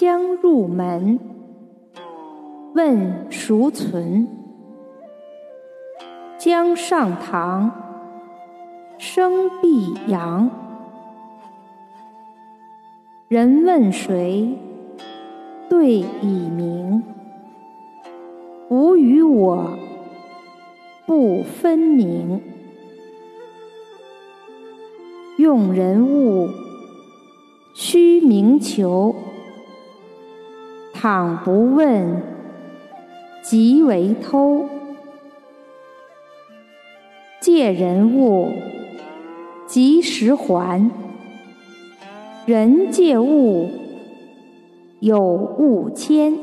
将入门，问孰存？将上堂，生必扬。人问谁？对已明。吾与我不分明。用人物，须明求。倘不问，即为偷。借人物，及时还。人借物，有物迁。